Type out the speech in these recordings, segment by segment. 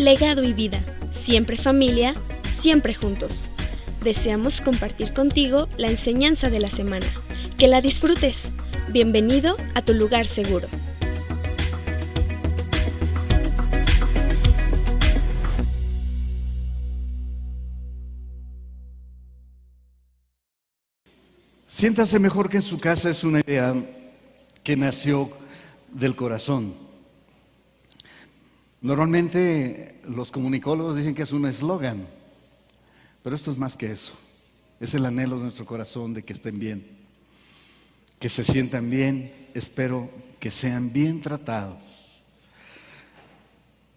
legado y vida, siempre familia, siempre juntos. Deseamos compartir contigo la enseñanza de la semana. Que la disfrutes. Bienvenido a tu lugar seguro. Siéntase mejor que en su casa es una idea que nació del corazón. Normalmente los comunicólogos dicen que es un eslogan, pero esto es más que eso. Es el anhelo de nuestro corazón de que estén bien, que se sientan bien, espero que sean bien tratados.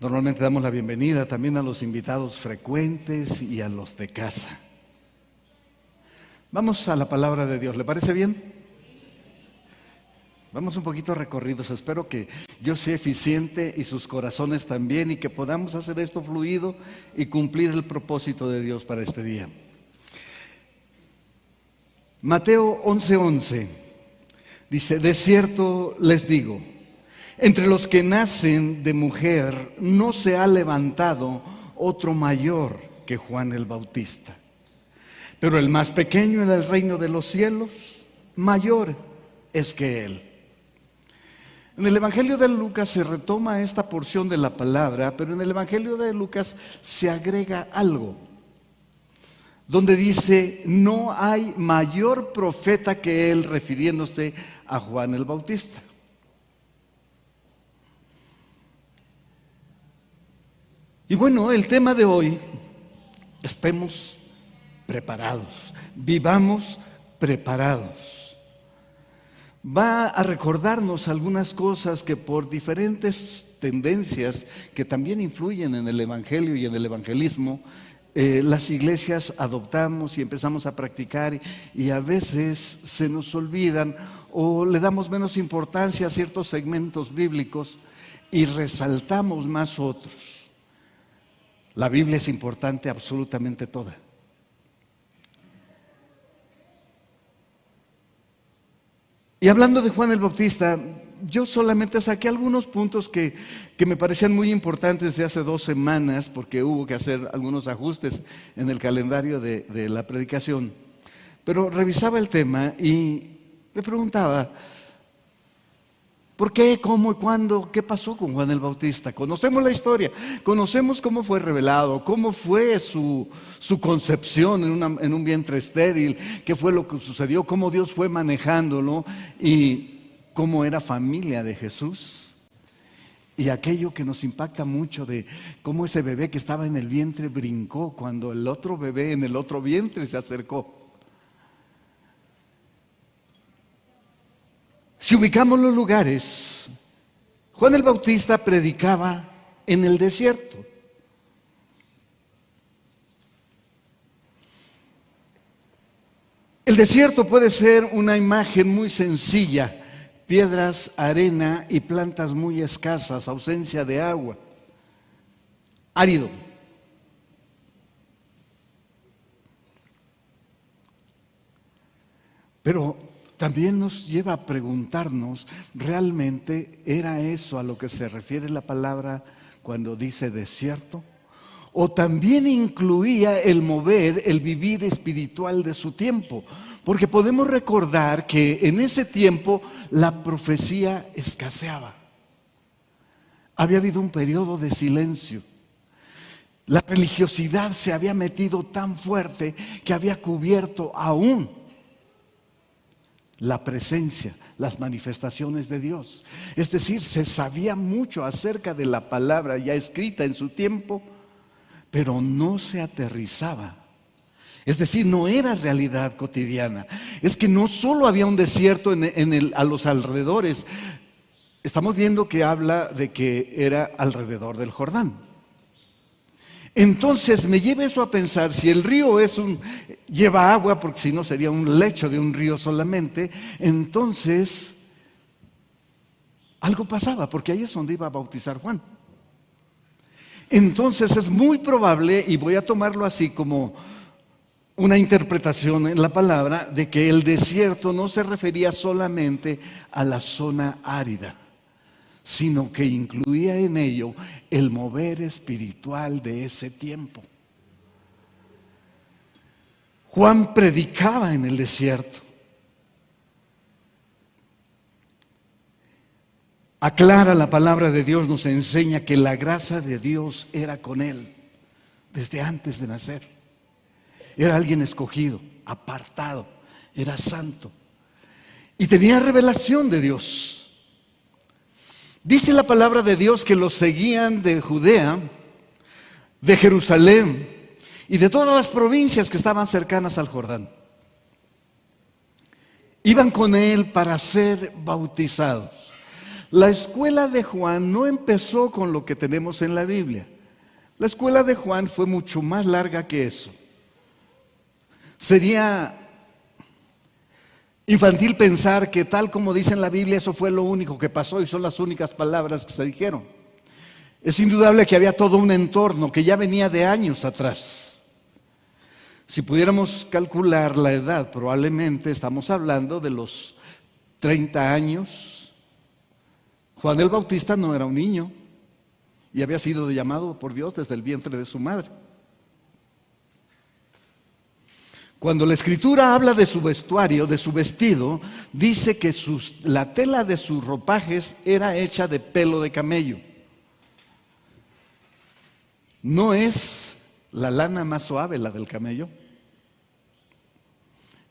Normalmente damos la bienvenida también a los invitados frecuentes y a los de casa. Vamos a la palabra de Dios, ¿le parece bien? Vamos un poquito recorridos. Espero que yo sea eficiente y sus corazones también y que podamos hacer esto fluido y cumplir el propósito de Dios para este día. Mateo 11:11 dice, de cierto les digo, entre los que nacen de mujer no se ha levantado otro mayor que Juan el Bautista. Pero el más pequeño en el reino de los cielos, mayor es que él. En el Evangelio de Lucas se retoma esta porción de la palabra, pero en el Evangelio de Lucas se agrega algo, donde dice, no hay mayor profeta que él, refiriéndose a Juan el Bautista. Y bueno, el tema de hoy, estemos preparados, vivamos preparados va a recordarnos algunas cosas que por diferentes tendencias que también influyen en el Evangelio y en el evangelismo, eh, las iglesias adoptamos y empezamos a practicar y a veces se nos olvidan o le damos menos importancia a ciertos segmentos bíblicos y resaltamos más otros. La Biblia es importante absolutamente toda. Y hablando de Juan el Bautista, yo solamente saqué algunos puntos que, me parecían muy importantes de hace dos semanas, porque hubo que hacer algunos ajustes en el calendario de, de la predicación. Pero revisaba el tema y me preguntaba, ¿Por qué? ¿Cómo y cuándo? ¿Qué pasó con Juan el Bautista? Conocemos la historia, conocemos cómo fue revelado, cómo fue su, concepción en, en, un vientre estéril, qué fue lo que sucedió, cómo Dios fue manejándolo y cómo era familia de Jesús. Y aquello que nos impacta mucho de cómo ese bebé que estaba en el vientre brincó cuando el otro bebé en el otro vientre se acercó. Si ubicamos los lugares, Juan el Bautista predicaba en el desierto. El desierto puede ser una imagen muy sencilla, piedras, arena y plantas muy escasas, ausencia de agua, árido. Pero también nos lleva a preguntarnos, ¿realmente era eso a lo que se refiere la palabra cuando dice desierto? ¿O también incluía el mover, el vivir espiritual de su tiempo? Porque podemos recordar que en ese tiempo la profecía escaseaba. Había habido un periodo de silencio. La religiosidad se había metido tan fuerte que había cubierto aún la presencia, las manifestaciones de Dios. Es decir, se sabía mucho acerca de la palabra ya escrita en su tiempo, pero no se aterrizaba. Es decir, no era realidad cotidiana. Es que no solo había un desierto en, a los alrededores, estamos viendo que habla de que era alrededor del Jordán. Entonces me lleva eso a pensar, si el río es un, lleva agua, porque si no sería un lecho de un río solamente, entonces algo pasaba, porque ahí es donde iba a bautizar Juan. Entonces es muy probable, y voy a tomarlo así como una interpretación en la palabra, de que el desierto no se refería solamente a la zona árida, sino que incluía en ello el mover espiritual de ese tiempo. Juan predicaba en el desierto. Aclara la palabra de Dios, nos enseña que la gracia de Dios era con él desde antes de nacer. Era alguien escogido, apartado, era santo. Y tenía revelación de Dios. Dice la palabra de Dios que los seguían de Judea, de Jerusalén y de todas las provincias que estaban cercanas al Jordán. Iban con él para ser bautizados. La escuela de Juan no empezó con lo que tenemos en la Biblia. La escuela de Juan fue mucho más larga que eso. Sería infantil pensar que tal como dice en la Biblia, eso fue lo único que pasó y son las únicas palabras que se dijeron. Es indudable que había todo un entorno que ya venía de años atrás. Si pudiéramos calcular la edad, probablemente estamos hablando de los 30 años. Juan el Bautista no era un niño y había sido llamado por Dios desde el vientre de su madre. Cuando la escritura habla de su vestuario, de su vestido, dice que la tela de sus ropajes era hecha de pelo de camello. No es la lana más suave la del camello.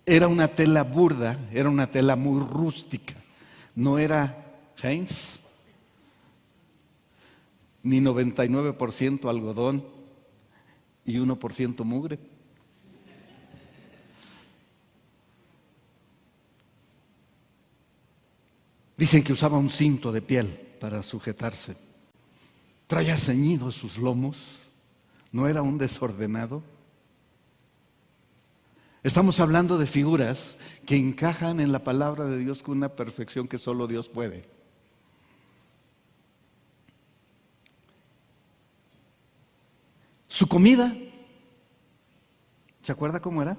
Era una tela burda, era una tela muy rústica. No era Heinz, ni 99% algodón y 1% mugre. Dicen que usaba un cinto de piel para sujetarse. Traía ceñidos sus lomos. No era un desordenado. Estamos hablando de figuras que encajan en la palabra de Dios con una perfección que solo Dios puede. Su comida, ¿se acuerda cómo era?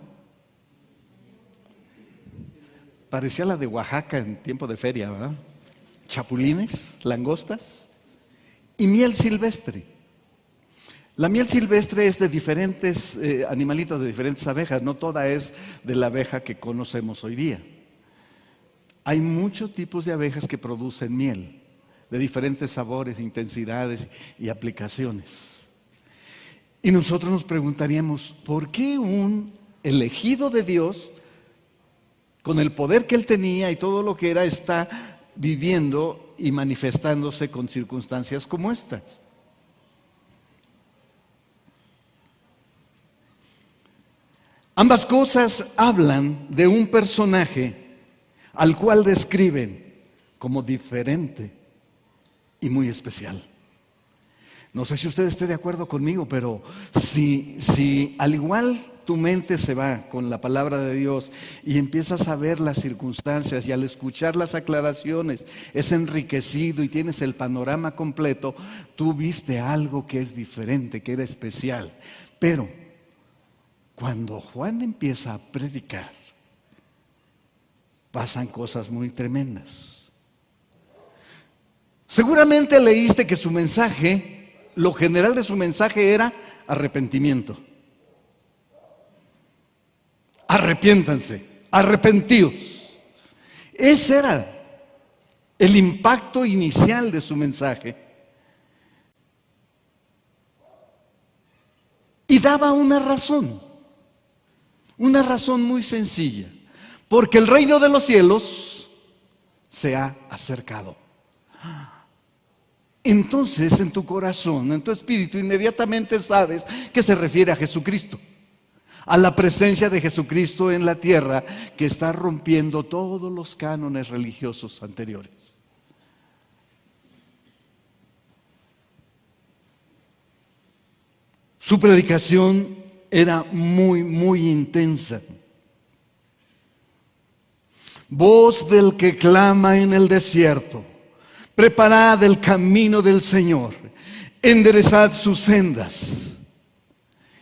Parecía la de Oaxaca en tiempo de feria, ¿verdad? Chapulines, langostas y miel silvestre. La miel silvestre es de diferentes eh, animalitos, de diferentes abejas, no toda es de la abeja que conocemos hoy día. Hay muchos tipos de abejas que producen miel, de diferentes sabores, intensidades y aplicaciones. Y nosotros nos preguntaríamos, ¿por qué un elegido de Dios con el poder que él tenía y todo lo que era, está viviendo y manifestándose con circunstancias como estas. Ambas cosas hablan de un personaje al cual describen como diferente y muy especial. No sé si usted esté de acuerdo conmigo, pero si, si al igual tu mente se va con la palabra de Dios y empiezas a ver las circunstancias y al escuchar las aclaraciones es enriquecido y tienes el panorama completo, tú viste algo que es diferente, que era especial. Pero cuando Juan empieza a predicar, pasan cosas muy tremendas. Seguramente leíste que su mensaje lo general de su mensaje era arrepentimiento. Arrepiéntanse, arrepentíos. Ese era el impacto inicial de su mensaje. Y daba una razón, una razón muy sencilla, porque el reino de los cielos se ha acercado entonces en tu corazón, en tu espíritu, inmediatamente sabes que se refiere a Jesucristo, a la presencia de Jesucristo en la tierra que está rompiendo todos los cánones religiosos anteriores. Su predicación era muy, muy intensa. Voz del que clama en el desierto Preparad el camino del Señor, enderezad sus sendas.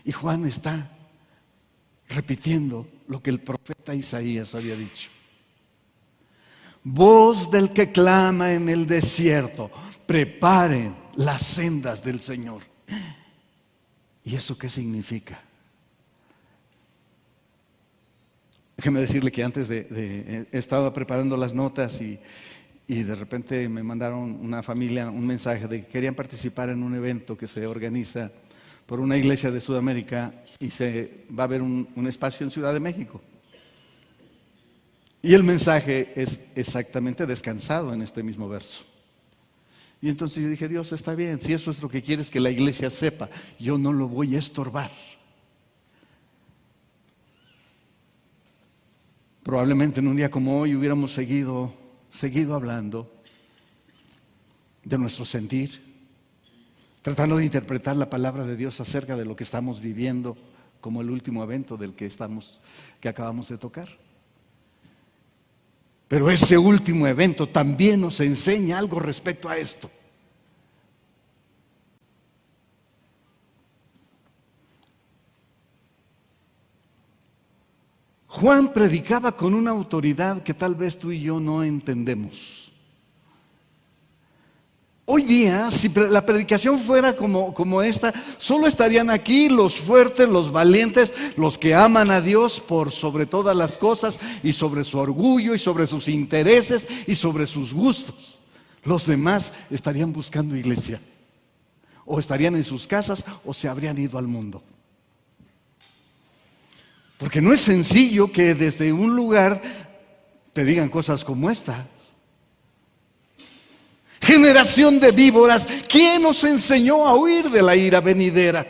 Y Juan está repitiendo lo que el profeta Isaías había dicho. voz del que clama en el desierto, preparen las sendas del Señor. ¿Y eso qué significa? Déjeme decirle que antes de, de estaba preparando las notas y, y de repente me mandaron una familia un mensaje de que querían participar en un evento que se organiza por una iglesia de Sudamérica y se va a haber un, espacio en Ciudad de México. Y el mensaje es exactamente descansado en este mismo verso. Y entonces yo dije, Dios, está bien, si eso es lo que quieres que la iglesia sepa, yo no lo voy a estorbar. Probablemente en un día como hoy hubiéramos seguido, seguido hablando de nuestro sentir, tratando de interpretar la palabra de Dios acerca de lo que estamos viviendo como el último evento del que estamos que acabamos de tocar. Pero ese último evento también nos enseña algo respecto a esto. Juan predicaba con una autoridad que tal vez tú y yo no entendemos. Hoy día, si la predicación fuera como, como, esta, solo estarían aquí los fuertes, los valientes, los que aman a Dios por sobre todas las cosas y sobre su orgullo y sobre sus intereses y sobre sus gustos. Los demás estarían buscando iglesia, o estarían en sus casas o se habrían ido al mundo. Porque no es sencillo que desde un lugar te digan cosas como esta. Generación de víboras, ¿quién nos enseñó a huir de la ira venidera?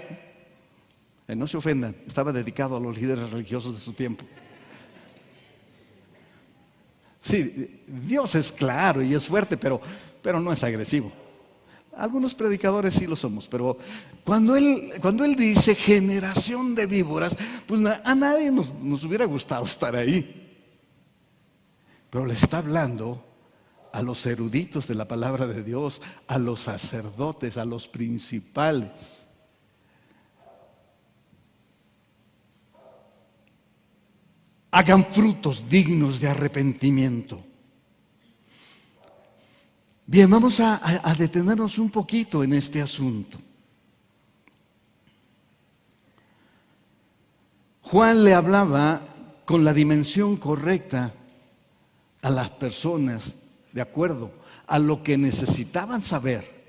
Eh, no se ofendan, estaba dedicado a los líderes religiosos de su tiempo. Sí, Dios es claro y es fuerte, pero, pero no es agresivo. Algunos predicadores sí lo somos, pero cuando él, cuando él dice generación de víboras, pues a nadie nos, nos hubiera gustado estar ahí. Pero le está hablando a los eruditos de la palabra de Dios, a los sacerdotes, a los principales. Hagan frutos dignos de arrepentimiento. Bien, vamos a, detenernos un poquito en este asunto. Juan le hablaba con la dimensión correcta a las personas, de acuerdo a lo que necesitaban saber,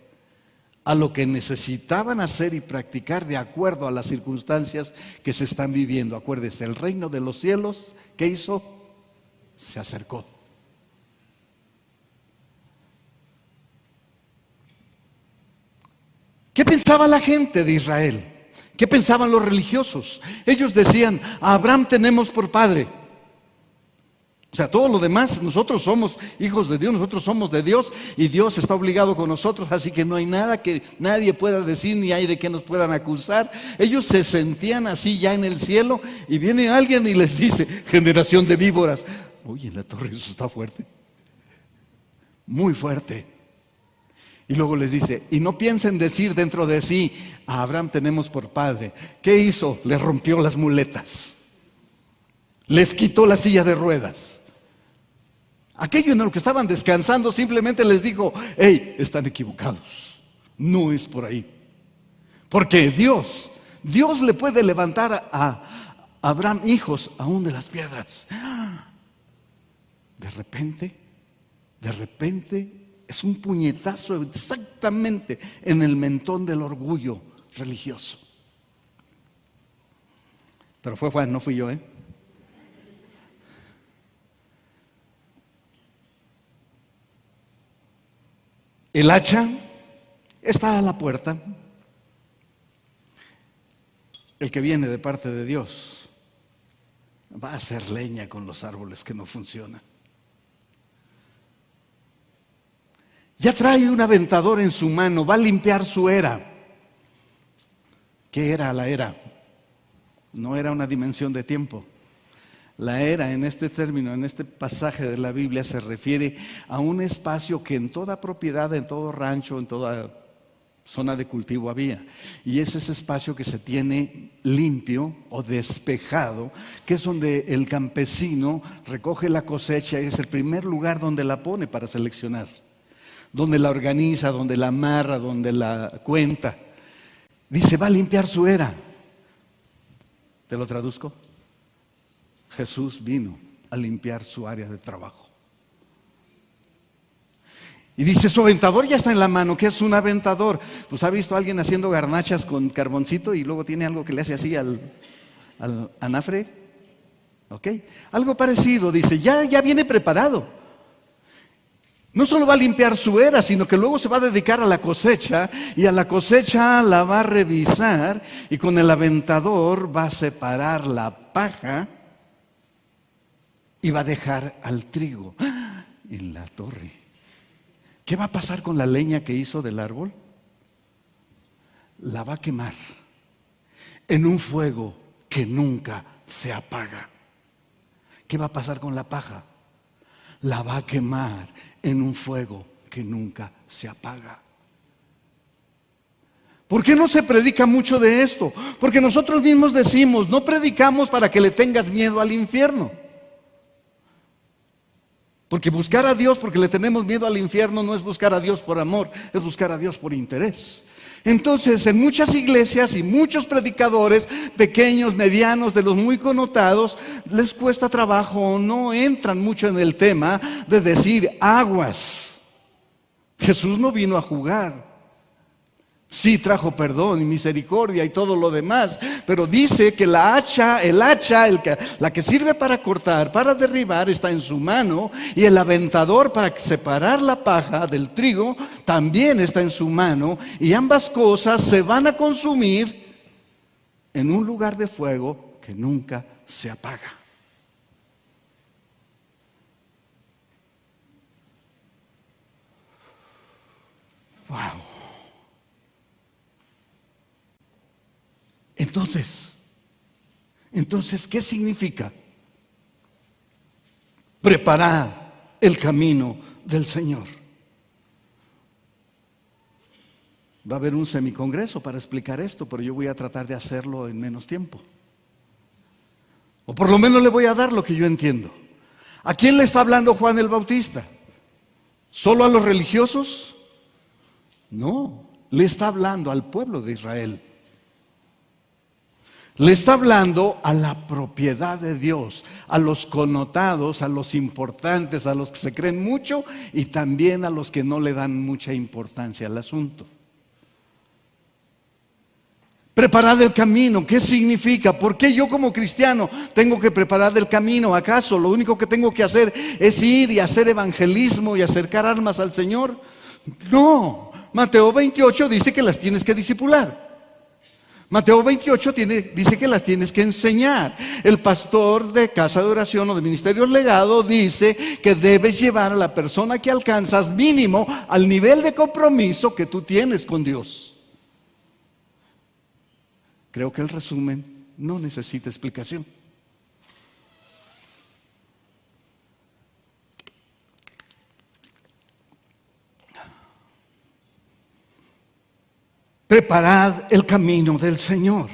a lo que necesitaban hacer y practicar de acuerdo a las circunstancias que se están viviendo. Acuérdese, el reino de los cielos, ¿qué hizo? Se acercó. ¿Qué pensaba la gente de Israel? ¿Qué pensaban los religiosos? Ellos decían, a Abraham tenemos por padre. O sea, todo lo demás, nosotros somos hijos de Dios, nosotros somos de Dios y Dios está obligado con nosotros, así que no hay nada que nadie pueda decir ni hay de qué nos puedan acusar. Ellos se sentían así ya en el cielo y viene alguien y les dice, generación de víboras. Oye, en la torre eso está fuerte, muy fuerte. Y luego les dice, y no piensen decir dentro de sí, a Abraham tenemos por padre. ¿Qué hizo? Les rompió las muletas. Les quitó la silla de ruedas. Aquello en lo que estaban descansando simplemente les dijo, hey, están equivocados. No es por ahí. Porque Dios, Dios le puede levantar a Abraham hijos aún de las piedras. De repente, de repente es un puñetazo exactamente en el mentón del orgullo religioso. Pero fue Juan, no fui yo, ¿eh? El hacha está a la puerta. El que viene de parte de Dios va a hacer leña con los árboles que no funcionan. Ya trae un aventador en su mano, va a limpiar su era. ¿Qué era la era? No era una dimensión de tiempo. La era en este término, en este pasaje de la Biblia, se refiere a un espacio que en toda propiedad, en todo rancho, en toda zona de cultivo había. Y es ese espacio que se tiene limpio o despejado, que es donde el campesino recoge la cosecha y es el primer lugar donde la pone para seleccionar, donde la organiza, donde la amarra, donde la cuenta. Dice, va a limpiar su era. ¿Te lo traduzco? Jesús vino a limpiar su área de trabajo. Y dice, su aventador ya está en la mano. ¿Qué es un aventador? Pues ha visto a alguien haciendo garnachas con carboncito y luego tiene algo que le hace así al, anafre. ¿Ok? Algo parecido, dice, ya, ya viene preparado. No solo va a limpiar su era, sino que luego se va a dedicar a la cosecha y a la cosecha la va a revisar y con el aventador va a separar la paja y va a dejar al trigo. Y la torre. ¿Qué va a pasar con la leña que hizo del árbol? La va a quemar en un fuego que nunca se apaga. ¿Qué va a pasar con la paja? La va a quemar en un fuego que nunca se apaga. ¿Por qué no se predica mucho de esto? Porque nosotros mismos decimos, no predicamos para que le tengas miedo al infierno. Porque buscar a Dios porque le tenemos miedo al infierno no es buscar a Dios por amor, es buscar a Dios por interés. Entonces, en muchas iglesias y muchos predicadores, pequeños, medianos, de los muy connotados, les cuesta trabajo no entran mucho en el tema de decir aguas. Jesús no vino a jugar. Sí trajo perdón y misericordia y todo lo demás, pero dice que la hacha, el hacha, la que sirve para cortar, para derribar, está en su mano y el aventador para separar la paja del trigo también está en su mano y ambas cosas se van a consumir en un lugar de fuego que nunca se apaga. Wow. Entonces, entonces, ¿qué significa? Preparar el camino del Señor. Va a haber un semicongreso para explicar esto, pero yo voy a tratar de hacerlo en menos tiempo. O por lo menos le voy a dar lo que yo entiendo. ¿A quién le está hablando Juan el Bautista? ¿Solo a los religiosos? No, le está hablando al pueblo de Israel. Le está hablando a la propiedad de Dios, a los connotados, a los importantes, a los que se creen mucho y también a los que no le dan mucha importancia al asunto. Preparar el camino, ¿qué significa? ¿Por qué yo como cristiano tengo que preparar el camino? ¿Acaso lo único que tengo que hacer es ir y hacer evangelismo y acercar armas al Señor? No, Mateo 28 dice que las tienes que disipular. Mateo 28 dice que las tienes que enseñar. El pastor de casa de oración o de ministerio legado dice que debes llevar a la persona que alcanzas mínimo al nivel de compromiso que tú tienes con Dios. Creo que el resumen no necesita explicación. Preparad el camino del Señor.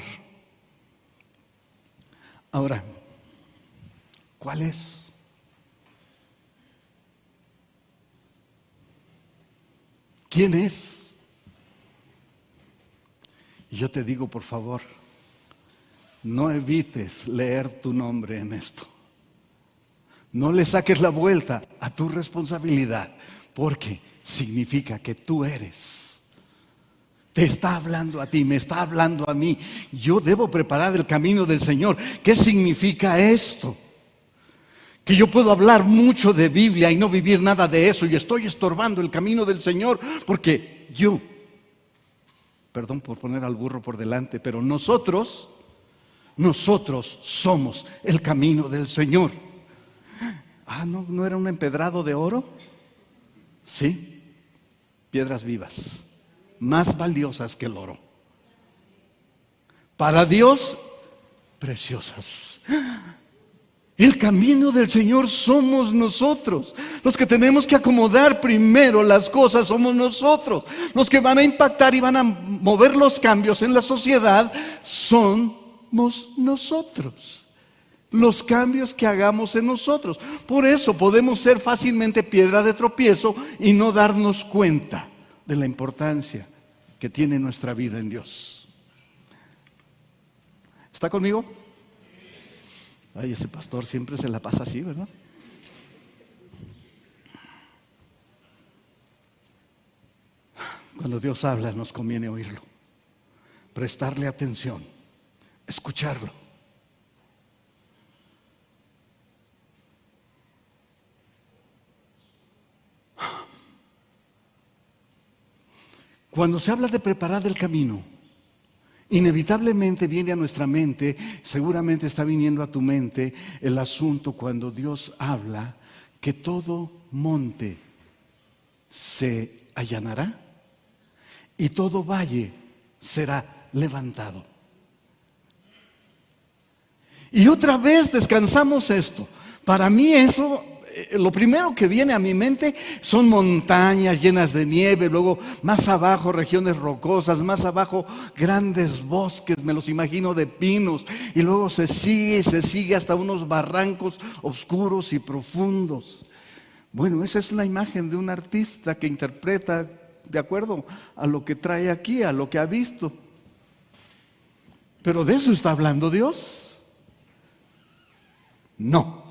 Ahora, ¿cuál es? ¿Quién es? Y yo te digo, por favor, no evites leer tu nombre en esto. No le saques la vuelta a tu responsabilidad, porque significa que tú eres te está hablando a ti, me está hablando a mí. Yo debo preparar el camino del Señor. ¿Qué significa esto? Que yo puedo hablar mucho de Biblia y no vivir nada de eso y estoy estorbando el camino del Señor porque yo, perdón por poner al burro por delante, pero nosotros, nosotros somos el camino del Señor. Ah, no, no era un empedrado de oro. Sí, piedras vivas más valiosas que el oro. Para Dios, preciosas. El camino del Señor somos nosotros. Los que tenemos que acomodar primero las cosas somos nosotros. Los que van a impactar y van a mover los cambios en la sociedad somos nosotros. Los cambios que hagamos en nosotros. Por eso podemos ser fácilmente piedra de tropiezo y no darnos cuenta de la importancia que tiene nuestra vida en Dios. ¿Está conmigo? Ay, ese pastor siempre se la pasa así, ¿verdad? Cuando Dios habla nos conviene oírlo, prestarle atención, escucharlo. Cuando se habla de preparar el camino, Inevitablemente viene a nuestra mente, seguramente está viniendo a tu mente el asunto cuando Dios habla que todo monte se allanará y todo valle será levantado. Y otra vez descansamos esto. Para mí eso lo primero que viene a mi mente son montañas llenas de nieve, luego más abajo regiones rocosas, más abajo grandes bosques, me los imagino de pinos, y luego se sigue y se sigue hasta unos barrancos oscuros y profundos. Bueno, esa es la imagen de un artista que interpreta de acuerdo a lo que trae aquí, a lo que ha visto. Pero de eso está hablando Dios. No.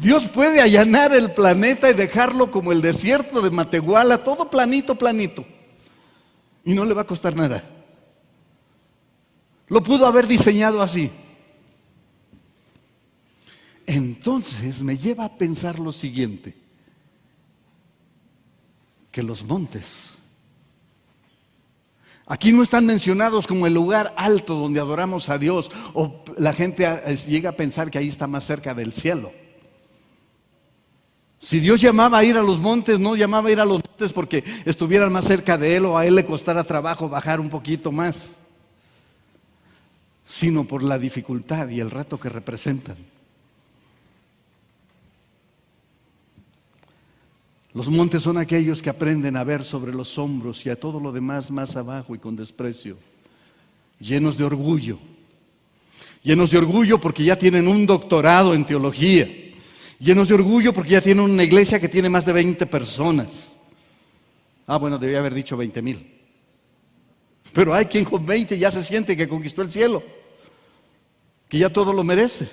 Dios puede allanar el planeta y dejarlo como el desierto de Matehuala, todo planito, planito. Y no le va a costar nada. Lo pudo haber diseñado así. Entonces me lleva a pensar lo siguiente, que los montes, aquí no están mencionados como el lugar alto donde adoramos a Dios, o la gente llega a pensar que ahí está más cerca del cielo. Si Dios llamaba a ir a los montes, no llamaba a ir a los montes porque estuvieran más cerca de Él o a Él le costara trabajo bajar un poquito más, sino por la dificultad y el reto que representan. Los montes son aquellos que aprenden a ver sobre los hombros y a todo lo demás más abajo y con desprecio, llenos de orgullo, llenos de orgullo porque ya tienen un doctorado en teología llenos de orgullo porque ya tienen una iglesia que tiene más de 20 personas. Ah, bueno, debía haber dicho 20 mil. Pero hay quien con 20 ya se siente que conquistó el cielo, que ya todo lo merece.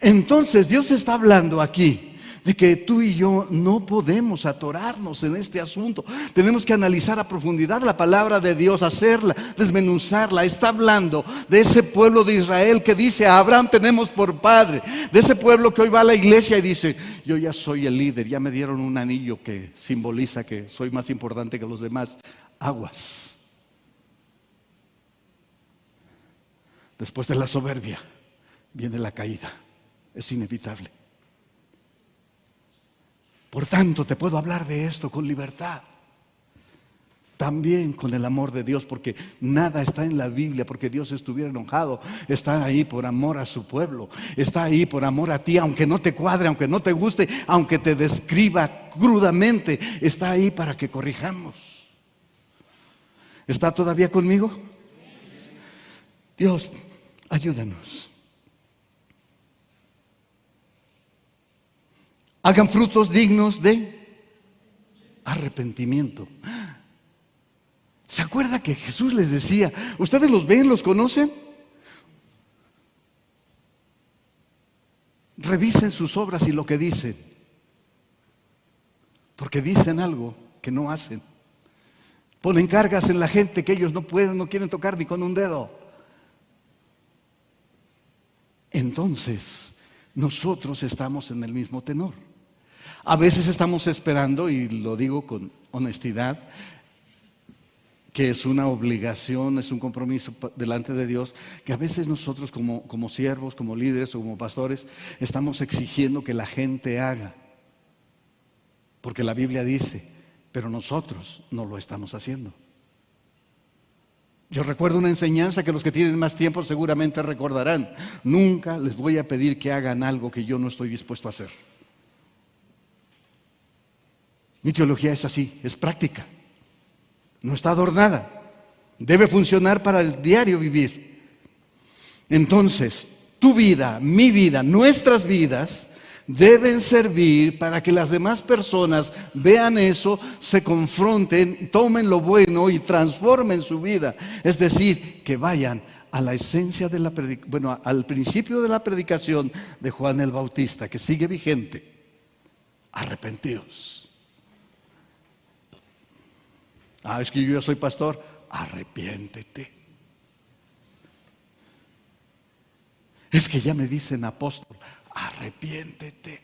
Entonces Dios está hablando aquí de que tú y yo no podemos atorarnos en este asunto. Tenemos que analizar a profundidad la palabra de Dios, hacerla, desmenuzarla. Está hablando de ese pueblo de Israel que dice, a Abraham tenemos por padre. De ese pueblo que hoy va a la iglesia y dice, yo ya soy el líder, ya me dieron un anillo que simboliza que soy más importante que los demás. Aguas. Después de la soberbia viene la caída. Es inevitable. Por tanto, te puedo hablar de esto con libertad. También con el amor de Dios, porque nada está en la Biblia porque Dios estuviera enojado. Está ahí por amor a su pueblo. Está ahí por amor a ti, aunque no te cuadre, aunque no te guste, aunque te describa crudamente. Está ahí para que corrijamos. ¿Está todavía conmigo? Dios, ayúdanos. Hagan frutos dignos de arrepentimiento. ¿Se acuerda que Jesús les decía, ustedes los ven, los conocen? Revisen sus obras y lo que dicen, porque dicen algo que no hacen. Ponen cargas en la gente que ellos no pueden, no quieren tocar ni con un dedo. Entonces, nosotros estamos en el mismo tenor. A veces estamos esperando, y lo digo con honestidad, que es una obligación, es un compromiso delante de Dios, que a veces nosotros como, como siervos, como líderes o como pastores, estamos exigiendo que la gente haga. Porque la Biblia dice, pero nosotros no lo estamos haciendo. Yo recuerdo una enseñanza que los que tienen más tiempo seguramente recordarán. Nunca les voy a pedir que hagan algo que yo no estoy dispuesto a hacer. Mi teología es así, es práctica. No está adornada. Debe funcionar para el diario vivir. Entonces, tu vida, mi vida, nuestras vidas deben servir para que las demás personas vean eso, se confronten, tomen lo bueno y transformen su vida. Es decir, que vayan a la esencia de la bueno, al principio de la predicación de Juan el Bautista, que sigue vigente. Arrepentidos. Ah, es que yo soy pastor. Arrepiéntete. Es que ya me dicen apóstol arrepiéntete.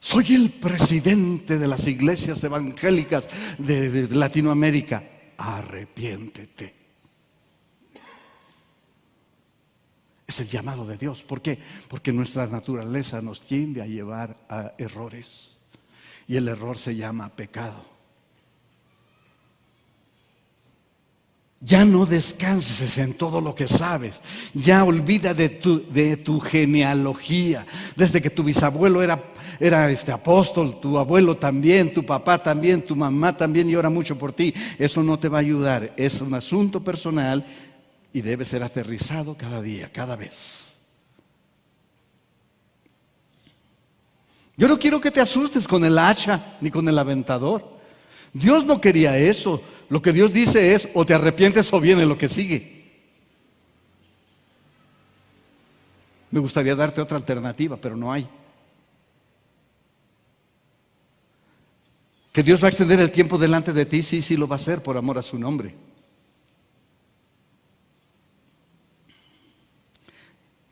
Soy el presidente de las iglesias evangélicas de, Latinoamérica. Arrepiéntete. Es el llamado de Dios. ¿Por qué? Porque nuestra naturaleza nos tiende a llevar a errores. Y el error se llama pecado. Ya no descanses en todo lo que sabes. Ya olvida de tu, de tu genealogía. Desde que tu bisabuelo era, era este apóstol, tu abuelo también, tu papá también, tu mamá también llora mucho por ti. Eso no te va a ayudar. Es un asunto personal y debe ser aterrizado cada día, cada vez. Yo no quiero que te asustes con el hacha ni con el aventador. Dios no quería eso. Lo que Dios dice es o te arrepientes o viene lo que sigue. Me gustaría darte otra alternativa, pero no hay. Que Dios va a extender el tiempo delante de ti, sí, sí lo va a hacer por amor a su nombre.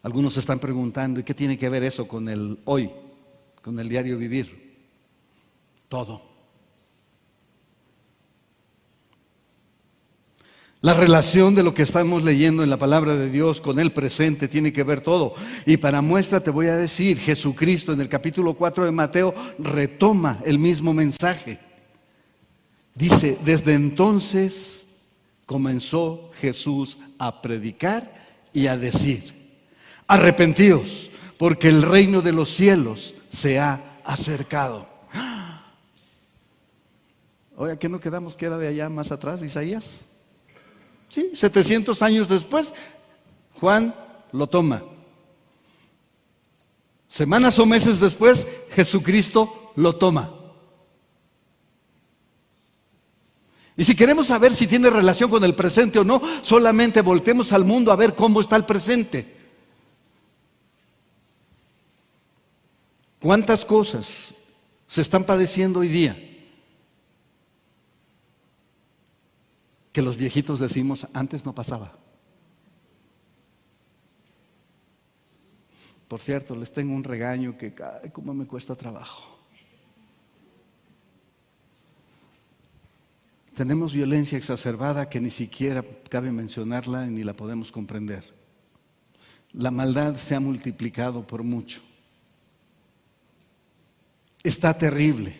Algunos están preguntando, ¿y qué tiene que ver eso con el hoy, con el diario vivir? Todo. La relación de lo que estamos leyendo en la palabra de Dios con el presente tiene que ver todo. Y para muestra te voy a decir, Jesucristo en el capítulo 4 de Mateo retoma el mismo mensaje. Dice, desde entonces comenzó Jesús a predicar y a decir, arrepentíos, porque el reino de los cielos se ha acercado. Oye, ¿qué no quedamos que era de allá más atrás de Isaías? Sí, 700 años después, Juan lo toma. Semanas o meses después, Jesucristo lo toma. Y si queremos saber si tiene relación con el presente o no, solamente voltemos al mundo a ver cómo está el presente. ¿Cuántas cosas se están padeciendo hoy día? que los viejitos decimos, antes no pasaba. Por cierto, les tengo un regaño que, ay, cómo me cuesta trabajo. Tenemos violencia exacerbada que ni siquiera cabe mencionarla ni la podemos comprender. La maldad se ha multiplicado por mucho. Está terrible.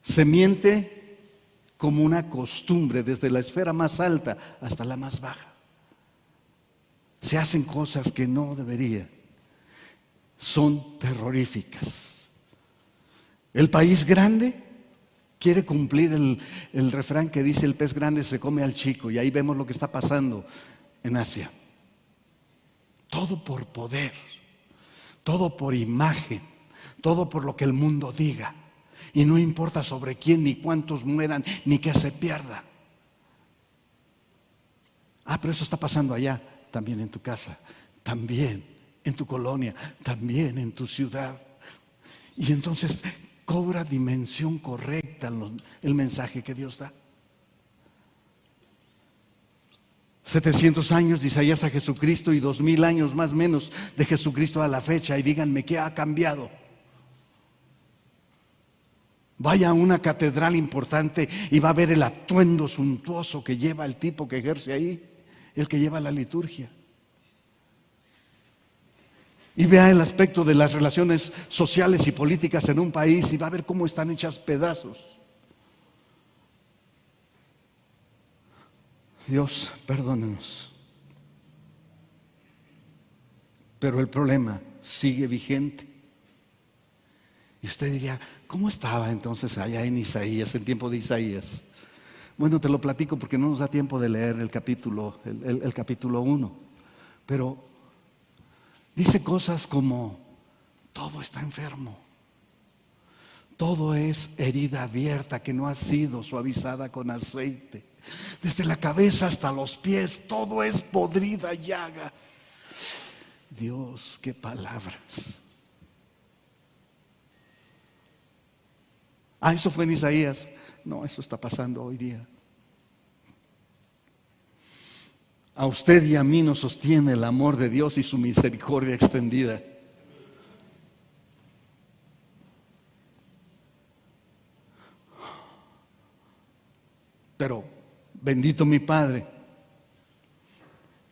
Se miente como una costumbre desde la esfera más alta hasta la más baja. Se hacen cosas que no deberían. Son terroríficas. El país grande quiere cumplir el, el, refrán que dice el pez grande se come al chico y ahí vemos lo que está pasando en Asia. Todo por poder, todo por imagen, todo por lo que el mundo diga. Y no importa sobre quién, ni cuántos mueran, ni que se pierda. Ah, pero eso está pasando allá, también en tu casa, también en tu colonia, también en tu ciudad. Y entonces cobra dimensión correcta el mensaje que Dios da. 700 años de Isaías a Jesucristo y 2000 años más menos de Jesucristo a la fecha y díganme qué ha cambiado. Vaya a una catedral importante y va a ver el atuendo suntuoso que lleva el tipo que ejerce ahí, el que lleva la liturgia. Y vea el aspecto de las relaciones sociales y políticas en un país y va a ver cómo están hechas pedazos. Dios, perdónenos. Pero el problema sigue vigente. Y usted diría, ¿cómo estaba entonces allá en Isaías, en tiempo de Isaías? Bueno, te lo platico porque no nos da tiempo de leer el capítulo, el, capítulo 1. Pero dice cosas como, todo está enfermo. Todo es herida abierta que no ha sido suavizada con aceite. Desde la cabeza hasta los pies, todo es podrida llaga. Dios, qué palabras. Ah, eso fue en Isaías. No, eso está pasando hoy día. A usted y a mí nos sostiene el amor de Dios y su misericordia extendida. Pero bendito mi Padre,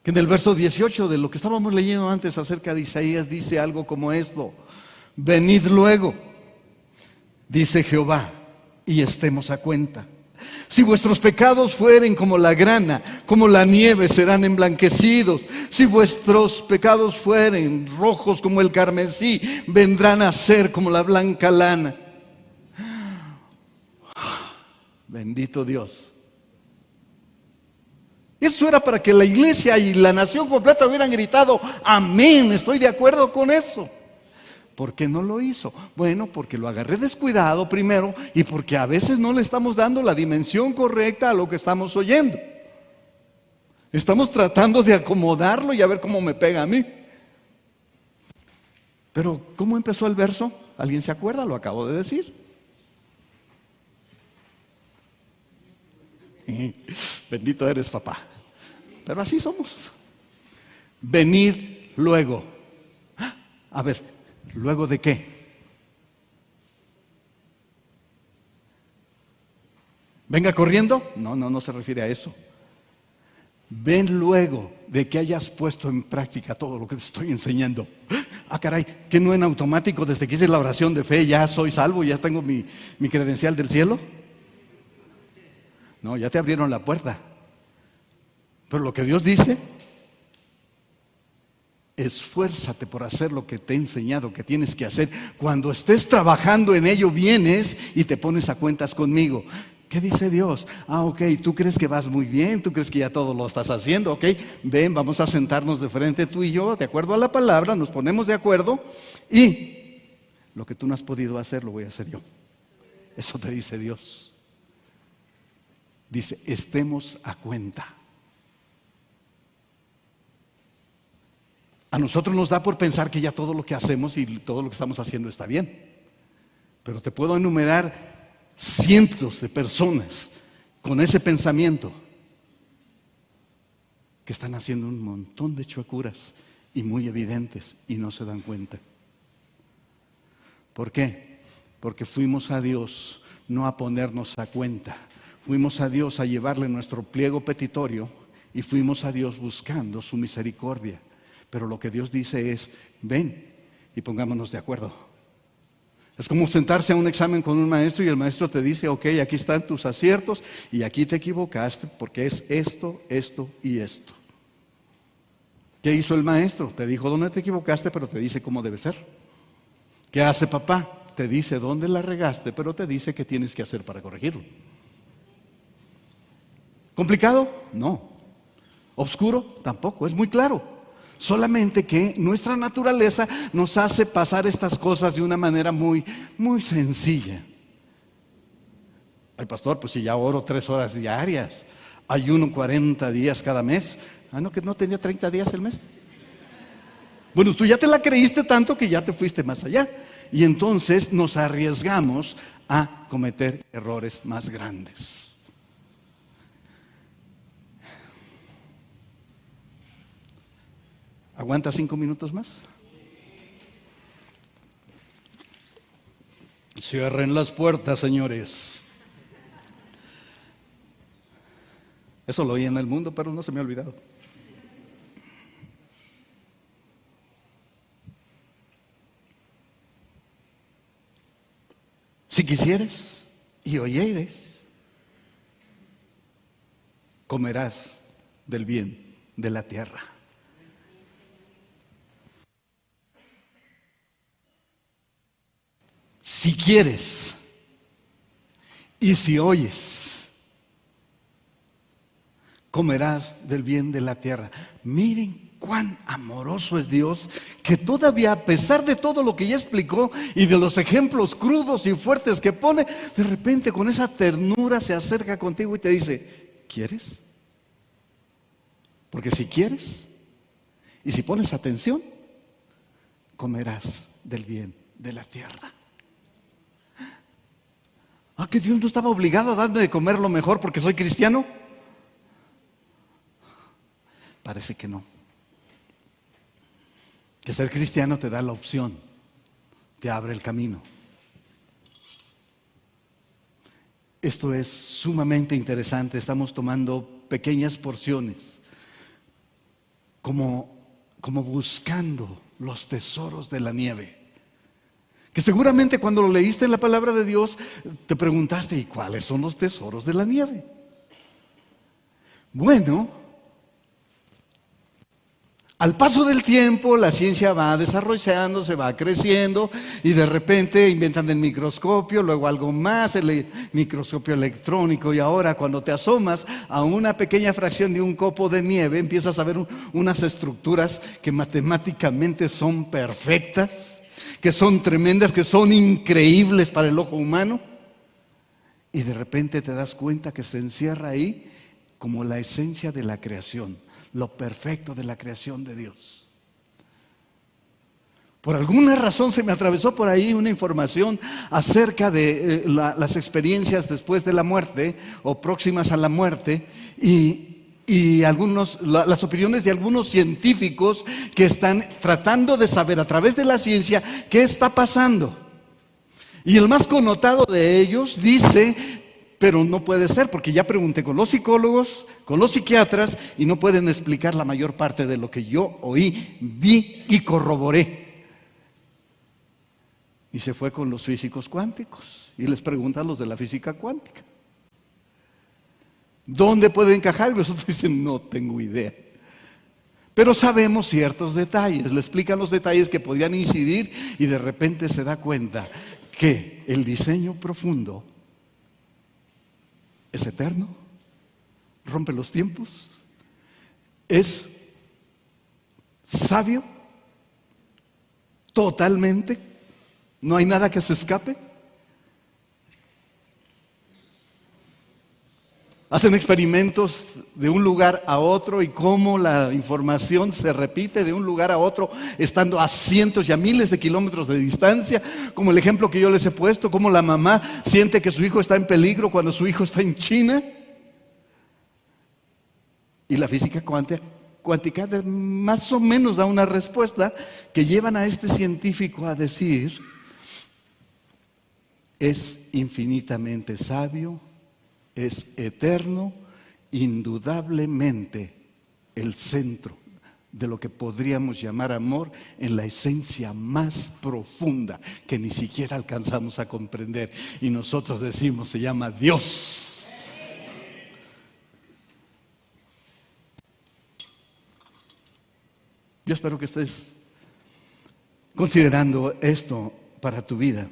que en el verso 18 de lo que estábamos leyendo antes acerca de Isaías dice algo como esto, venid luego, dice Jehová, y estemos a cuenta. Si vuestros pecados fueren como la grana, como la nieve, serán emblanquecidos. Si vuestros pecados fueren rojos como el carmesí, vendrán a ser como la blanca lana. Bendito Dios. Eso era para que la iglesia y la nación completa hubieran gritado, amén, estoy de acuerdo con eso. ¿Por qué no lo hizo? Bueno, porque lo agarré descuidado primero y porque a veces no le estamos dando la dimensión correcta a lo que estamos oyendo. Estamos tratando de acomodarlo y a ver cómo me pega a mí. Pero, ¿cómo empezó el verso? ¿Alguien se acuerda? Lo acabo de decir. Bendito eres, papá. Pero así somos. Venid luego. A ver, ¿luego de qué? ¿Venga corriendo? No, no, no se refiere a eso. Ven luego de que hayas puesto en práctica todo lo que te estoy enseñando. Ah, caray, que no en automático desde que hice la oración de fe ya soy salvo, ya tengo mi, mi credencial del cielo. No, ya te abrieron la puerta. Pero lo que Dios dice, esfuérzate por hacer lo que te he enseñado que tienes que hacer. Cuando estés trabajando en ello, vienes y te pones a cuentas conmigo. ¿Qué dice Dios? Ah, ok, tú crees que vas muy bien, tú crees que ya todo lo estás haciendo, ok, ven, vamos a sentarnos de frente tú y yo, de acuerdo a la palabra, nos ponemos de acuerdo y lo que tú no has podido hacer lo voy a hacer yo. Eso te dice Dios. Dice, estemos a cuenta. A nosotros nos da por pensar que ya todo lo que hacemos y todo lo que estamos haciendo está bien. Pero te puedo enumerar cientos de personas con ese pensamiento que están haciendo un montón de chuecuras y muy evidentes y no se dan cuenta. ¿Por qué? Porque fuimos a Dios no a ponernos a cuenta, Fuimos a Dios a llevarle nuestro pliego petitorio y fuimos a Dios buscando su misericordia. Pero lo que Dios dice es, ven y pongámonos de acuerdo. Es como sentarse a un examen con un maestro y el maestro te dice, ok, aquí están tus aciertos y aquí te equivocaste porque es esto, esto y esto. ¿Qué hizo el maestro? Te dijo dónde te equivocaste, pero te dice cómo debe ser. ¿Qué hace papá? Te dice dónde la regaste, pero te dice qué tienes que hacer para corregirlo. ¿Complicado? No. ¿Obscuro? Tampoco, es muy claro. Solamente que nuestra naturaleza nos hace pasar estas cosas de una manera muy, muy sencilla. Ay, pastor, pues si ya oro tres horas diarias, ayuno 40 días cada mes. Ah, no, que no tenía 30 días el mes. Bueno, tú ya te la creíste tanto que ya te fuiste más allá. Y entonces nos arriesgamos a cometer errores más grandes. ¿Aguanta cinco minutos más? Cierren las puertas, señores. Eso lo oí en el mundo, pero no se me ha olvidado. Si quisieres y oyeres, comerás del bien de la tierra. Si quieres y si oyes, comerás del bien de la tierra. Miren cuán amoroso es Dios, que todavía a pesar de todo lo que ya explicó y de los ejemplos crudos y fuertes que pone, de repente con esa ternura se acerca contigo y te dice, ¿quieres? Porque si quieres y si pones atención, comerás del bien de la tierra. Ah, que Dios no estaba obligado a darme de comer lo mejor porque soy cristiano. Parece que no. Que ser cristiano te da la opción, te abre el camino. Esto es sumamente interesante. Estamos tomando pequeñas porciones, como, como buscando los tesoros de la nieve. Que seguramente cuando lo leíste en la palabra de Dios, te preguntaste, ¿y cuáles son los tesoros de la nieve? Bueno, al paso del tiempo, la ciencia va desarrollando, se va creciendo y de repente inventan el microscopio, luego algo más, el microscopio electrónico y ahora cuando te asomas a una pequeña fracción de un copo de nieve, empiezas a ver unas estructuras que matemáticamente son perfectas, que son tremendas, que son increíbles para el ojo humano y de repente te das cuenta que se encierra ahí como la esencia de la creación lo perfecto de la creación de Dios. Por alguna razón se me atravesó por ahí una información acerca de eh, las experiencias después de la muerte o próximas a la muerte y, algunos, las opiniones de algunos científicos que están tratando de saber a través de la ciencia qué está pasando. Y el más connotado de ellos dice pero no puede ser porque ya pregunté con los psicólogos, con los psiquiatras y no pueden explicar la mayor parte de lo que yo oí, vi y corroboré. Y se fue con los físicos cuánticos y les pregunta a los de la física cuántica. ¿Dónde puede encajar? Y los otros dicen, no tengo idea. Pero sabemos ciertos detalles, le explican los detalles que podrían incidir y de repente se da cuenta que el diseño profundo es eterno, rompe los tiempos, es sabio totalmente, no hay nada que se escape. Hacen experimentos de un lugar a otro y cómo la información se repite de un lugar a otro, estando a cientos y a miles de kilómetros de distancia, como el ejemplo que yo les he puesto, cómo la mamá siente que su hijo está en peligro cuando su hijo está en China. Y la física cuántica, cuántica más o menos da una respuesta que llevan a este científico a decir, es infinitamente sabio, es eterno, indudablemente el centro de lo que podríamos llamar amor en la esencia más profunda que ni siquiera alcanzamos a comprender. Y nosotros decimos, se llama Dios. Yo espero que estés considerando esto para tu vida.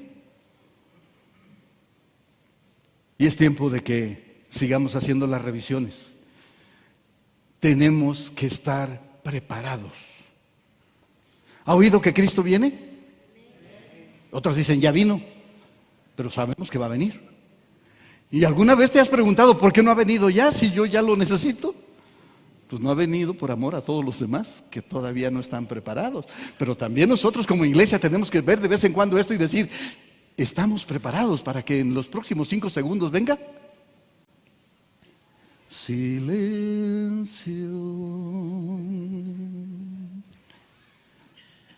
Y es tiempo de que sigamos haciendo las revisiones. Tenemos que estar preparados. ¿Ha oído que Cristo viene? Otros dicen, ya vino, pero sabemos que va a venir. ¿Y alguna vez te has preguntado por qué no ha venido ya si yo ya lo necesito? Pues no ha venido por amor a todos los demás que todavía no están preparados. Pero también nosotros como iglesia tenemos que ver de vez en cuando esto y decir, ¿Estamos preparados para que en los próximos cinco segundos venga? Silencio.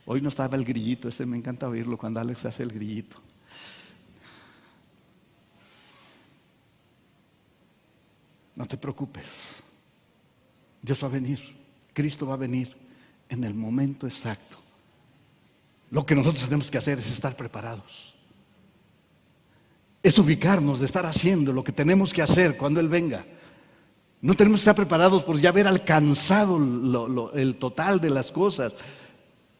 Hoy no estaba el grillito, ese me encanta oírlo cuando Alex hace el grillito. No te preocupes. Dios va a venir. Cristo va a venir en el momento exacto. Lo que nosotros tenemos que hacer es estar preparados es ubicarnos de estar haciendo lo que tenemos que hacer cuando Él venga. No tenemos que estar preparados por ya haber alcanzado el total de las cosas.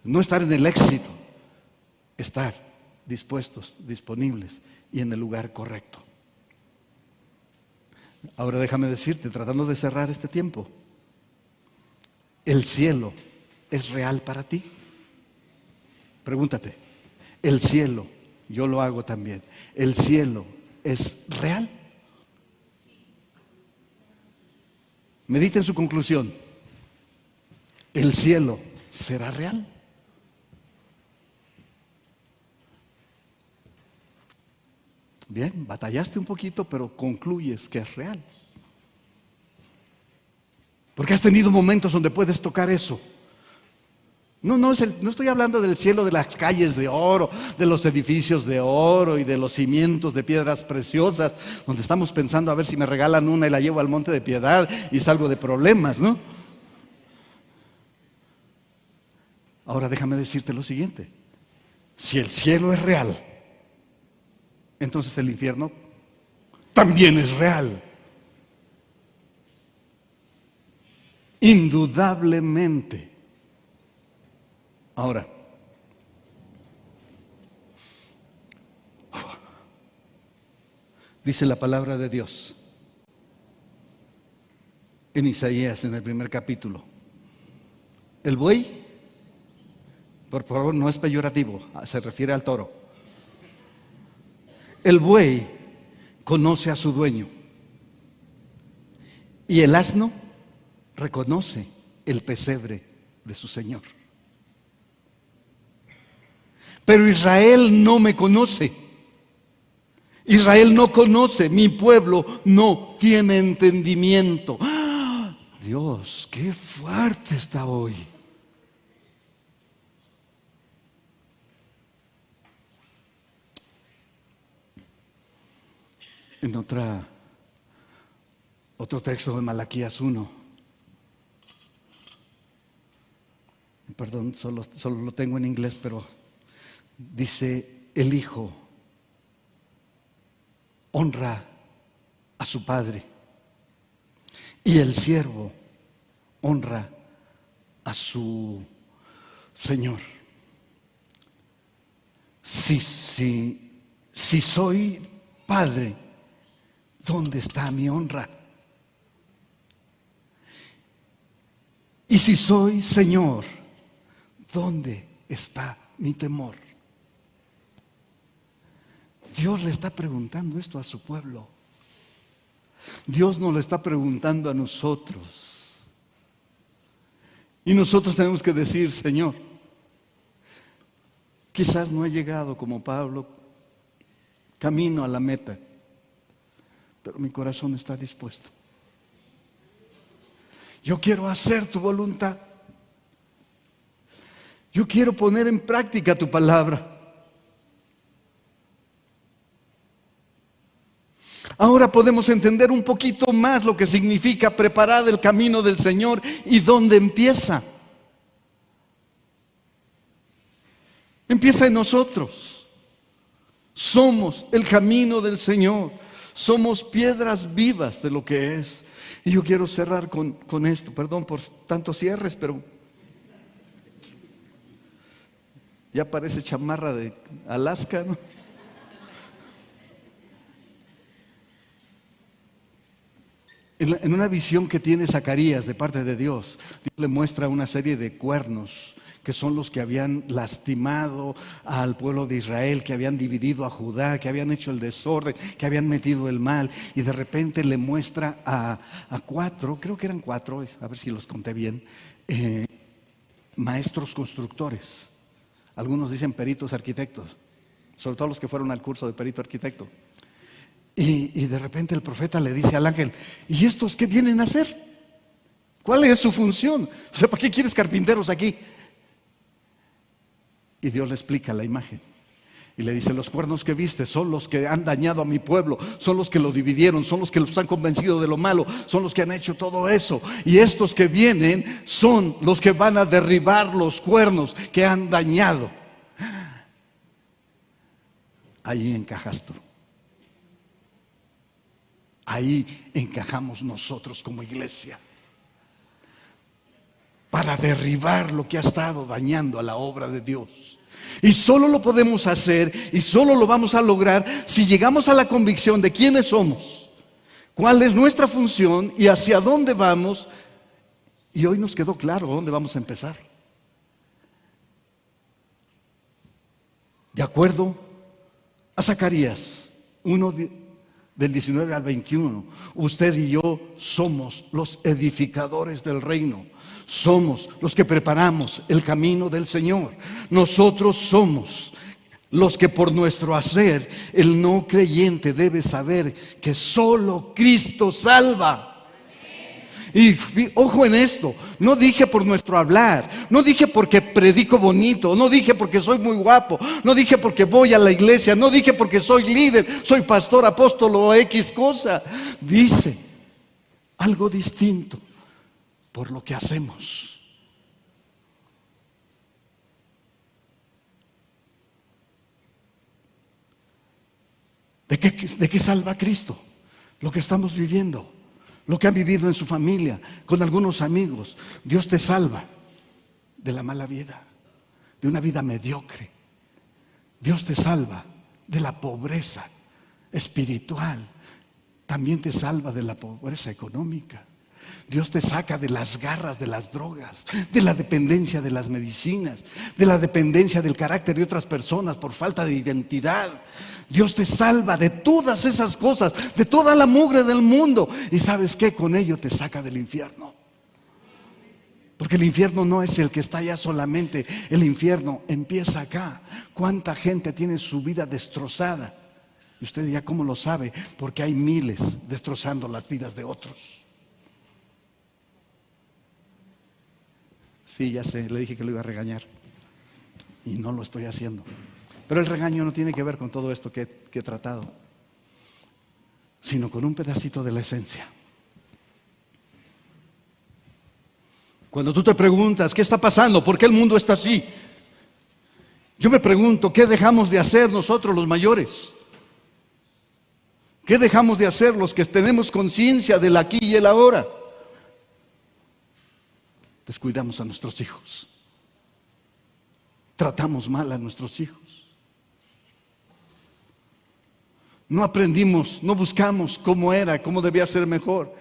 No estar en el éxito. Estar dispuestos, disponibles y en el lugar correcto. Ahora déjame decirte, tratando de cerrar este tiempo, ¿el cielo es real para ti? Pregúntate, ¿el cielo, yo lo hago también, ¿el cielo es real? Medita en su conclusión. ¿El cielo será real? Bien, batallaste un poquito, pero concluyes que es real. Porque has tenido momentos donde puedes tocar eso. No, no, es no estoy hablando del cielo de las calles de oro, de los edificios de oro y de los cimientos de piedras preciosas, donde estamos pensando a ver si me regalan una y la llevo al monte de piedad y salgo de problemas, ¿no? Ahora déjame decirte lo siguiente. Si el cielo es real, entonces el infierno también es real. Indudablemente. Ahora, dice la palabra de Dios en Isaías, en el primer capítulo. El buey, por favor, no es peyorativo, se refiere al toro. El buey conoce a su dueño y el asno reconoce el pesebre de su Señor. Pero Israel no me conoce. Israel no conoce, mi pueblo no tiene entendimiento. ¡Ah! Dios, qué fuerte está hoy. En otra, otro texto de Malaquías 1. Perdón, solo, solo lo tengo en inglés, pero dice el Hijo honra a su Padre y el siervo honra a su Señor. Si, si, si soy Padre, ¿dónde está mi honra? Y si soy Señor, ¿dónde está mi temor? Dios le está preguntando esto a su pueblo. Dios nos lo está preguntando a nosotros. Y nosotros tenemos que decir, Señor, quizás no he llegado como Pablo, camino a la meta, pero mi corazón está dispuesto. Yo quiero hacer tu voluntad. Yo quiero poner en práctica tu palabra. Ahora podemos entender un poquito más lo que significa preparar el camino del Señor y dónde empieza. Empieza en nosotros. Somos el camino del Señor. Somos piedras vivas de lo que es. Y yo quiero cerrar con, con esto. Perdón por tantos cierres, pero ya parece chamarra de Alaska, ¿no? En una visión que tiene Zacarías de parte de Dios, Dios le muestra una serie de cuernos que son los que habían lastimado al pueblo de Israel, que habían dividido a Judá, que habían hecho el desorden, que habían metido el mal, y de repente le muestra a, cuatro, creo que eran cuatro, a ver si los conté bien, eh, maestros constructores. Algunos dicen peritos arquitectos, sobre todo los que fueron al curso de perito arquitecto. Y, de repente el profeta le dice al ángel, ¿y estos qué vienen a hacer? ¿Cuál es su función? O sea, ¿para qué quieres carpinteros aquí? Y Dios le explica la imagen. Y le dice, los cuernos que viste son los que han dañado a mi pueblo, son los que lo dividieron, son los que los han convencido de lo malo, son los que han hecho todo eso. Y estos que vienen son los que van a derribar los cuernos que han dañado. Ahí encajas tú. Ahí encajamos nosotros como iglesia para derribar lo que ha estado dañando a la obra de Dios. Y solo lo podemos hacer y solo lo vamos a lograr si llegamos a la convicción de quiénes somos, cuál es nuestra función y hacia dónde vamos. Y hoy nos quedó claro dónde vamos a empezar. De acuerdo a Zacarías 1 del 19 al 21, usted y yo somos los edificadores del reino. Somos los que preparamos el camino del Señor. Nosotros somos los que por nuestro hacer el no creyente debe saber que solo Cristo salva. Y ojo en esto, no dije por nuestro hablar, no dije porque predico bonito, no dije porque soy muy guapo, no dije porque voy a la iglesia, no dije porque soy líder, soy pastor, apóstol o X cosa. Dice algo distinto por lo que hacemos. ¿De qué, ¿De qué, salva Cristo? Lo que estamos viviendo, lo que han vivido en su familia, con algunos amigos. Dios te salva de la mala vida, de una vida mediocre. Dios te salva de la pobreza espiritual. También te salva de la pobreza económica. Dios te saca de las garras de las drogas, de la dependencia de las medicinas, de la dependencia del carácter de otras personas por falta de identidad. Dios te salva de todas esas cosas, de toda la mugre del mundo. Y sabes qué, con ello te saca del infierno. Porque el infierno no es el que está allá solamente, el infierno empieza acá. ¿Cuánta gente tiene su vida destrozada? Y usted ya cómo lo sabe, porque hay miles destrozando las vidas de otros. Sí, ya sé, le dije que lo iba a regañar. Y no lo estoy haciendo. Pero el regaño no tiene que ver con todo esto que, he tratado, sino con un pedacito de la esencia. Cuando tú te preguntas, ¿qué está pasando? ¿Por qué el mundo está así? Yo me pregunto, ¿qué dejamos de hacer nosotros los mayores? ¿Qué dejamos de hacer los que tenemos conciencia del aquí y el ahora? Descuidamos a nuestros hijos. Tratamos mal a nuestros hijos. No aprendimos, no buscamos cómo era, cómo debía ser mejor.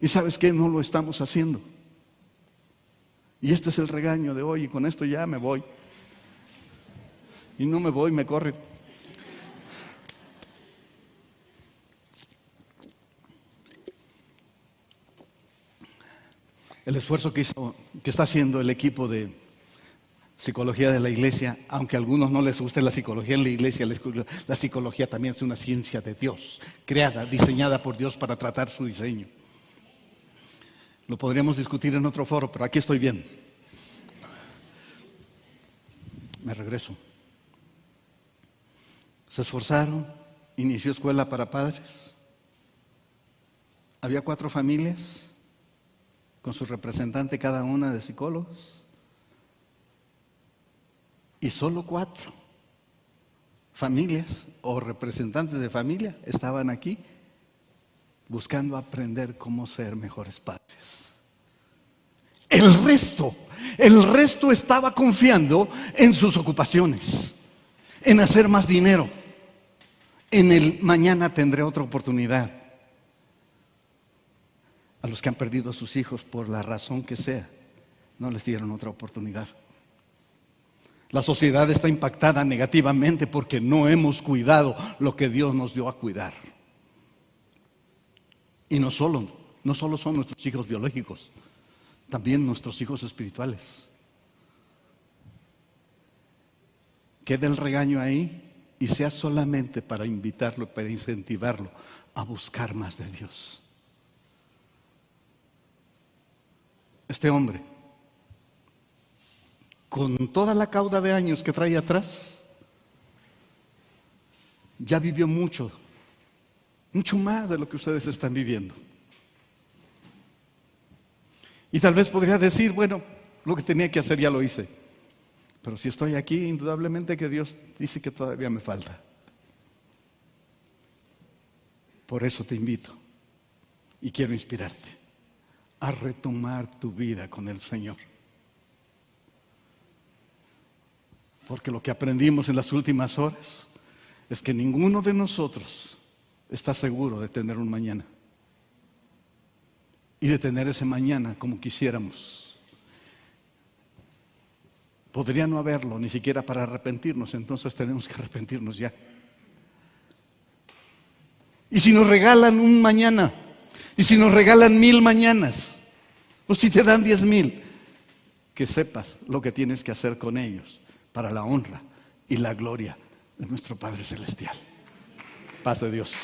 Y sabes que no lo estamos haciendo. Y este es el regaño de hoy y con esto ya me voy. Y no me voy, me corre. El esfuerzo que, hizo, que está haciendo el equipo de psicología de la iglesia, aunque a algunos no les guste la psicología en la iglesia, la psicología también es una ciencia de Dios, creada, diseñada por Dios para tratar su diseño. Lo podríamos discutir en otro foro, pero aquí estoy bien. Me regreso. Se esforzaron, inició escuela para padres. Había cuatro familias con su representante cada una de psicólogos. Y solo cuatro familias o representantes de familia estaban aquí buscando aprender cómo ser mejores padres. El resto, el resto estaba confiando en sus ocupaciones, en hacer más dinero, en el mañana tendré otra oportunidad a los que han perdido a sus hijos por la razón que sea, no les dieron otra oportunidad. La sociedad está impactada negativamente porque no hemos cuidado lo que Dios nos dio a cuidar. Y no solo, no solo son nuestros hijos biológicos, también nuestros hijos espirituales. Quede el regaño ahí y sea solamente para invitarlo, para incentivarlo a buscar más de Dios. Este hombre, con toda la cauda de años que trae atrás, ya vivió mucho, mucho más de lo que ustedes están viviendo. Y tal vez podría decir, bueno, lo que tenía que hacer ya lo hice. Pero si estoy aquí, indudablemente que Dios dice que todavía me falta. Por eso te invito Y quiero inspirarte a retomar tu vida con el Señor. Porque lo que aprendimos en las últimas horas es que ninguno de nosotros está seguro de tener un mañana. Y de tener ese mañana como quisiéramos. Podría no haberlo, ni siquiera para arrepentirnos, entonces tenemos que arrepentirnos ya. Y si nos regalan un mañana, y si nos regalan mil mañanas, o si te dan diez mil, que sepas lo que tienes que hacer con ellos para la honra y la gloria de nuestro Padre Celestial. Paz de Dios.